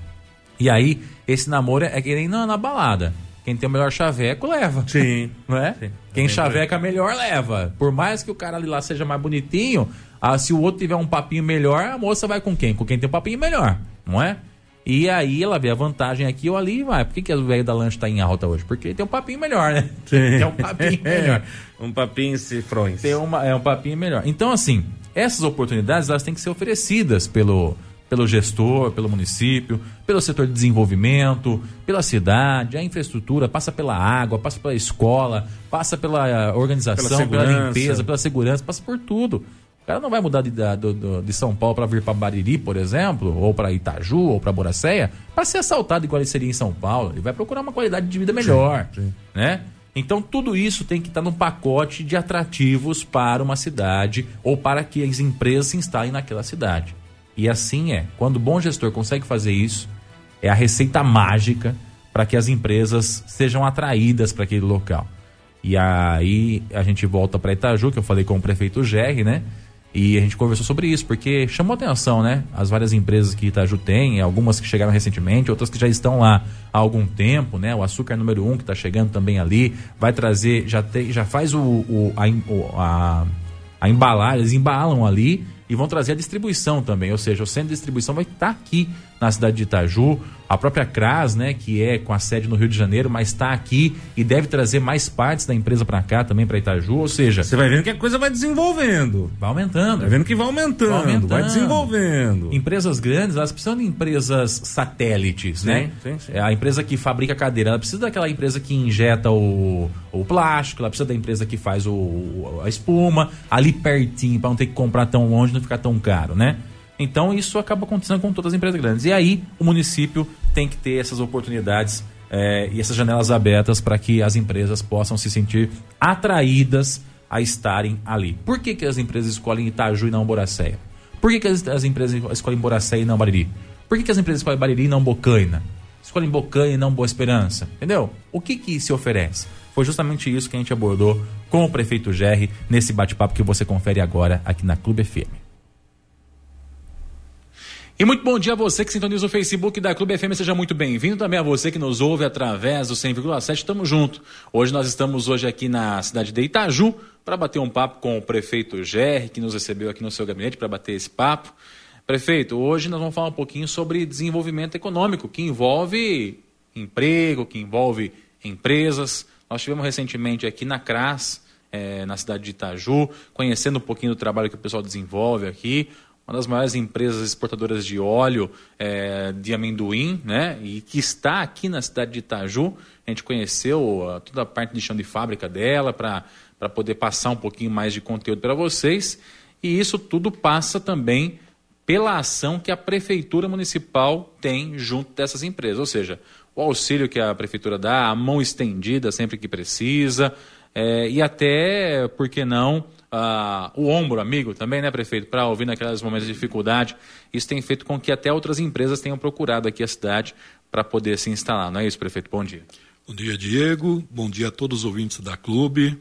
Speaker 2: E aí, esse namoro é que nem na, na balada. Quem tem o melhor chaveco leva.
Speaker 9: Sim. [LAUGHS]
Speaker 2: Não é?
Speaker 9: Sim.
Speaker 2: Quem chaveca melhor leva. Por mais que o cara ali lá seja mais bonitinho, ah, se o outro tiver um papinho melhor, a moça vai com quem? Com quem tem um papinho melhor, não é? E aí ela vê a vantagem aqui ou ali vai. Por que, que o velho da lanche tá em alta hoje? Porque tem um papinho melhor, né? [LAUGHS] Tem um papinho [LAUGHS] melhor.
Speaker 9: um papinho cifrões.
Speaker 2: Tem uma, é um papinho melhor. Então, assim, essas oportunidades elas têm que ser oferecidas pelo, pelo gestor, pelo município, pelo setor de desenvolvimento, pela cidade, a infraestrutura, passa pela água, passa pela escola, passa pela eh, organização,
Speaker 9: Pela
Speaker 2: pela, limpeza, pela segurança, passa por tudo. O cara não vai mudar de, do- de São Paulo para vir para Bariri, por exemplo, ou para Itaju, ou para Boracéia, para ser assaltado igual ele seria em São Paulo. Ele vai procurar uma qualidade de vida melhor, né? Então tudo isso tem que estar num pacote de atrativos para uma cidade ou para que as empresas se instalem naquela cidade. E assim é. Quando o bom gestor consegue fazer isso, é a receita mágica para que as empresas sejam atraídas para aquele local. E aí a gente volta para Itaju, que eu falei com o prefeito Gerri, né? E a gente conversou sobre isso, porque chamou atenção, né? As várias empresas que Itaju tem, algumas que chegaram recentemente, outras que já estão lá há algum tempo, né? O açúcar número um que está chegando também ali, vai trazer, já, tem, já faz o, o- a, a, a embalagem, eles embalam ali e vão trazer a distribuição também, ou seja, o centro de distribuição vai estar aqui na cidade de Itaju. A própria CRAS, né, que é com a sede no Rio de Janeiro, mas está aqui e deve trazer mais partes da empresa para cá também para Itaju, ou seja,
Speaker 9: Você vai vendo que a coisa vai desenvolvendo.
Speaker 2: vai aumentando.
Speaker 9: Vai vendo que vai aumentando,
Speaker 2: Vai aumentando.
Speaker 9: vai desenvolvendo.
Speaker 2: Empresas grandes, elas precisam de empresas satélites,
Speaker 9: Sim,
Speaker 2: né?
Speaker 9: sim, sim.
Speaker 2: É A empresa que fabrica cadeira, ela precisa daquela empresa que injeta o, o plástico, ela precisa da empresa que faz o, o- a espuma, ali pertinho, para não ter que comprar tão longe, não ficar tão caro, né? Então isso acaba acontecendo com todas as empresas grandes. E aí o município tem que ter essas oportunidades é, e essas janelas abertas para que as empresas possam se sentir atraídas a estarem ali. Por que, que as empresas escolhem Itaju e não Boracéia? Por que, que as, as empresas escolhem Boracéia e não Bariri? Por que, que as empresas escolhem Bariri e não Bocaina? Escolhem Bocaina e não Boa Esperança? Entendeu? O que, que se oferece? Foi justamente isso que a gente abordou com o prefeito Gerri nesse bate-papo que você confere agora aqui na Clube FM. E muito bom dia a você que sintoniza o Facebook da Clube FM, seja muito bem-vindo. Também a você que nos ouve através do 100,7, tamo junto. Hoje nós estamos hoje aqui na cidade de Itaju para bater um papo com o prefeito Gerri, que nos recebeu aqui no seu gabinete para bater esse papo. Prefeito, hoje nós vamos falar um pouquinho sobre desenvolvimento econômico, que envolve emprego, que envolve empresas. Nós tivemos recentemente aqui na CRAS, eh, na cidade de Itaju, conhecendo um pouquinho do trabalho que o pessoal desenvolve aqui uma das maiores empresas exportadoras de óleo eh, de amendoim, né? E que está aqui na cidade de Itaju. A gente conheceu toda a parte de chão de fábrica dela para poder passar um pouquinho mais de conteúdo para vocês. E isso tudo passa também pela ação que a prefeitura municipal tem junto dessas empresas, ou seja, o auxílio que a prefeitura dá, a mão estendida sempre que precisa, eh, e até, por que não, ah, o ombro amigo também, né, prefeito, para ouvir naqueles momentos de dificuldade. Isso tem feito com que até outras empresas tenham procurado aqui a cidade para poder se instalar. Não é isso, prefeito? Bom dia.
Speaker 12: Bom dia, Diego. Bom dia a todos os ouvintes da clube.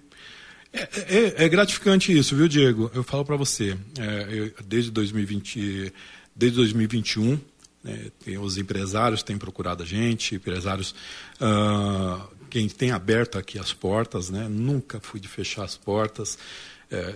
Speaker 12: É, é- é gratificante isso, viu, Diego? Eu falo para você, é, eu- desde 2020, desde 2021, né, tem- os empresários têm procurado a gente, empresários ah, quem tem aberto aqui as portas, né? Nunca fui de fechar as portas. É,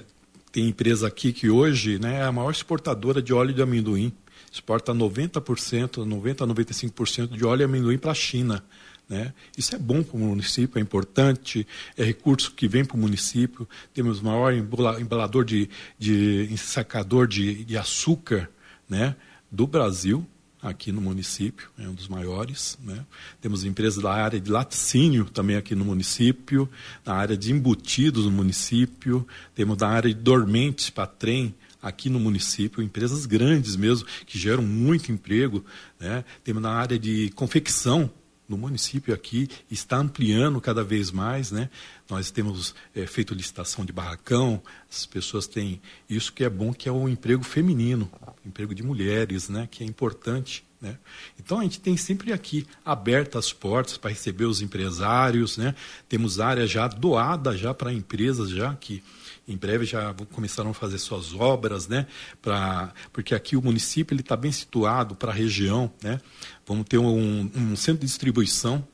Speaker 12: tem empresa aqui que hoje né, é a maior exportadora de óleo de amendoim. Exporta 90%, 90% a 95% de óleo de amendoim para a China. Né? Isso é bom para o município, é importante, é recurso que vem para o município. Temos o maior embala- embalador de, de ensacador de, de açúcar né, do Brasil, aqui no município, é um dos maiores. Né? Temos empresas da área de laticínio também aqui no município, na área de embutidos no município, temos da área de dormentes para trem aqui no município, empresas grandes mesmo, que geram muito emprego. Né? Temos na área de confecção, no município aqui está ampliando cada vez mais, né? Nós temos eh, feito licitação de barracão, as pessoas têm isso que é bom, que é o emprego feminino, emprego de mulheres, né? Que é importante, né? Então a gente tem sempre aqui abertas as portas para receber os empresários, né? Temos área já doada já para empresas já que em breve já começaram a fazer suas obras, né? Pra, porque aqui o município ele está bem situado para a região, né? Vamos ter um, um centro de distribuição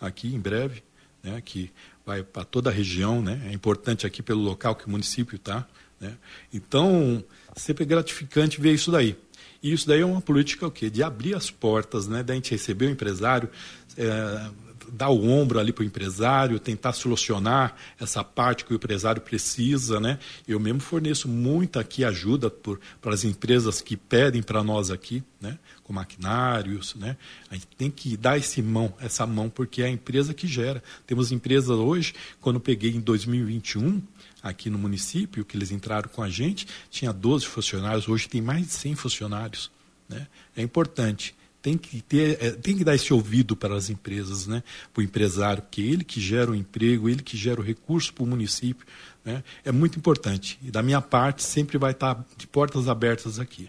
Speaker 12: aqui em breve, né? Que vai para toda a região, né? É importante aqui pelo local que o município está, né? Então sempre é gratificante ver isso daí. E isso daí é uma política o quê? De abrir as portas, né? Da gente receber o empresário, é, dar o ombro ali para o empresário, tentar solucionar essa parte que o empresário precisa, né? Eu mesmo forneço muita aqui ajuda para as empresas que pedem para nós aqui, né? Com maquinários, né? A gente tem que dar esse mão, essa mão, porque é a empresa que gera. Temos empresas hoje, quando eu peguei em 2021, aqui no município, que eles entraram com a gente, tinha 12 funcionários, hoje tem mais de 100 funcionários. Né? É importante. Tem que, ter, é, tem que dar esse ouvido para as empresas, né? para o empresário, porque ele que gera o emprego, ele que gera o recurso para o município. Né? É muito importante. E da minha parte, sempre vai estar de portas abertas aqui.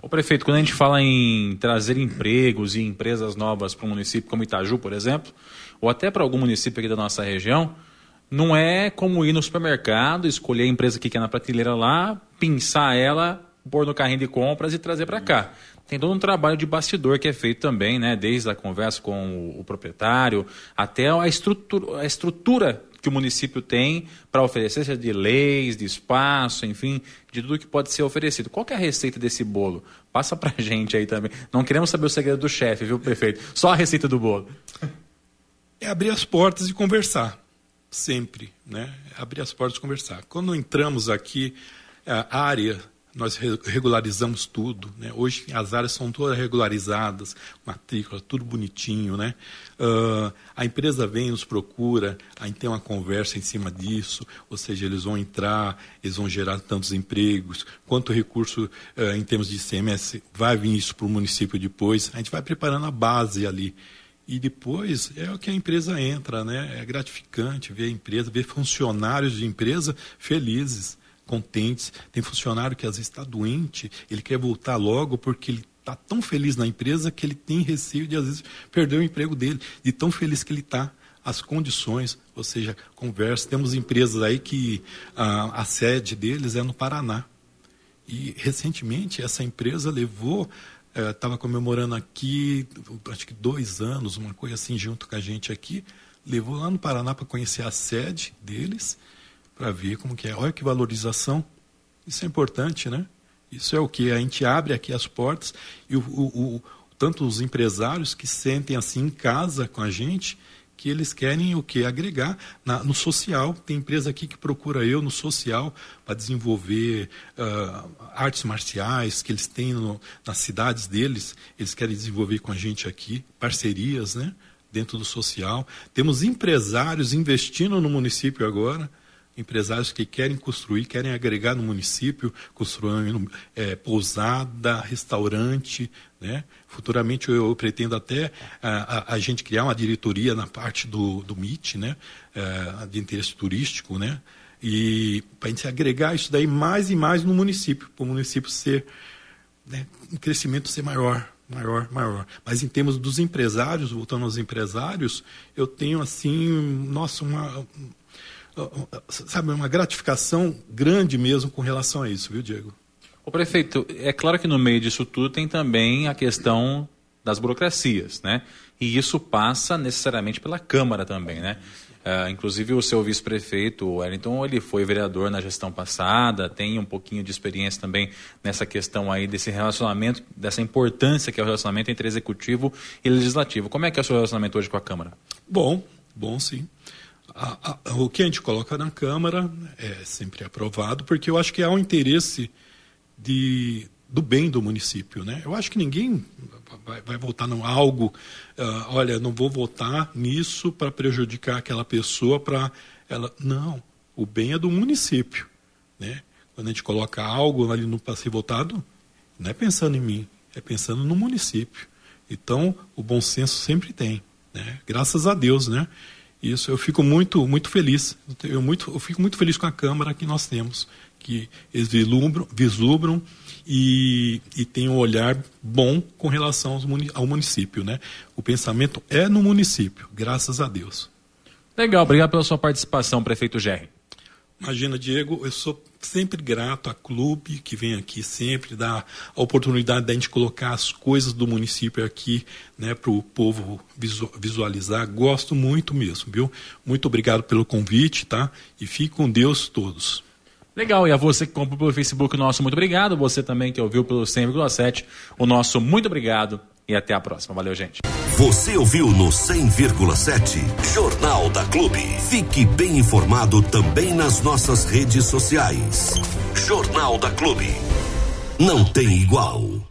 Speaker 2: Ô prefeito, quando a gente fala em trazer empregos e empresas novas para um município como Itaju, por exemplo, ou até para algum município aqui da nossa região, não é como ir no supermercado, escolher a empresa que quer na prateleira lá, pinçar ela, pôr no carrinho de compras e trazer para cá. Tem todo um trabalho de bastidor que é feito também, né? Desde a conversa com o, o proprietário até a estrutura, a estrutura que o município tem para oferecer, seja de leis, de espaço, enfim, de tudo que pode ser oferecido. Qual é a receita desse bolo? Passa para [LAUGHS] gente aí também. Não queremos saber o segredo do chefe, viu, prefeito? Só a receita do bolo.
Speaker 12: É abrir as portas e conversar. Sempre, né? Abrir as portas e conversar. Quando entramos aqui, a área nós regularizamos tudo. Né? Hoje as áreas são todas regularizadas, matrícula, tudo bonitinho. Né? Uh, a empresa vem, nos procura, a gente tem uma conversa em cima disso, ou seja, eles vão entrar, eles vão gerar tantos empregos, quanto recurso uh, em termos de ICMS vai vir isso para o município depois. A gente vai preparando a base ali. E depois é o que a empresa entra, né? É gratificante ver a empresa, ver funcionários de empresa felizes contentes. Tem funcionário que às vezes está doente, ele quer voltar logo porque ele está tão feliz na empresa que ele tem receio de às vezes perder o emprego dele, de tão feliz que ele está. As condições, ou seja, conversa. Temos empresas aí que a, a sede deles é no Paraná. E recentemente essa empresa levou estava é, comemorando aqui, acho que dois anos, uma coisa assim, junto com a gente aqui, levou lá no Paraná para conhecer a sede deles para ver como que é. Olha que valorização. Isso é importante, né? Isso é o que a gente abre aqui as portas e o, o, o, tanto os empresários que sentem assim em casa com a gente que eles querem o que agregar na, no social. Tem empresa aqui que procura eu no social para desenvolver uh, artes marciais que eles têm no, nas cidades deles. Eles querem desenvolver com a gente aqui parcerias, né? Dentro do social. Temos empresários investindo no município agora empresários que querem construir, querem agregar no município, construindo é, pousada, restaurante. Né? Futuramente eu, eu pretendo até a, a, a, gente criar uma diretoria na parte do, do MIT, né? É, de interesse turístico, né? e para a gente agregar isso daí mais e mais no município, para o município ser, né, um crescimento ser maior maior, maior. Mas em termos dos empresários, voltando aos empresários, eu tenho assim, nossa, uma, sabe, uma gratificação grande mesmo com relação a isso, viu, Diego?
Speaker 2: O prefeito, é claro que no meio disso tudo tem também a questão das burocracias, né? E isso passa necessariamente pela Câmara também, né? Uh, inclusive o seu vice-prefeito, Wellington, ele foi vereador na gestão passada, tem um pouquinho de experiência também nessa questão aí desse relacionamento, dessa importância que é o relacionamento entre executivo e legislativo. Como é que é o seu relacionamento hoje com a Câmara?
Speaker 12: Bom, bom sim a, o que a gente coloca na Câmara é sempre aprovado, porque eu acho que há um interesse de, do bem do município. Né? Eu acho que ninguém vai, vai votar em algo, uh, olha, não vou votar nisso para prejudicar aquela pessoa, para ela. Não, o bem é do município. Né? Quando a gente coloca algo ali para ser votado, não é pensando em mim, é pensando no município. Então, o bom senso sempre tem. Né? Graças a Deus, né? Isso, eu fico muito, muito feliz. Eu, muito, eu fico muito feliz com a Câmara que nós temos, que eles vislumbram, vislumbram e, e tem um olhar bom com relação ao município. Né? O pensamento é no município, graças a Deus.
Speaker 2: Legal, obrigado pela sua participação, prefeito Gerry.
Speaker 12: Imagina, Diego, eu sou sempre grato a clube que vem aqui sempre, dá a oportunidade da gente colocar as coisas do município aqui né, para o povo visualizar. Gosto muito mesmo, viu? Muito obrigado pelo convite, tá? E fique com Deus todos.
Speaker 2: Legal, e a você que comprou pelo Facebook, o nosso muito obrigado. Você também que ouviu pelo 100,7, o nosso muito obrigado. E até a próxima. Valeu, gente.
Speaker 1: Você ouviu no 100,7 Jornal da Clube. Fique bem informado também nas nossas redes sociais. Jornal da Clube. Não tem igual.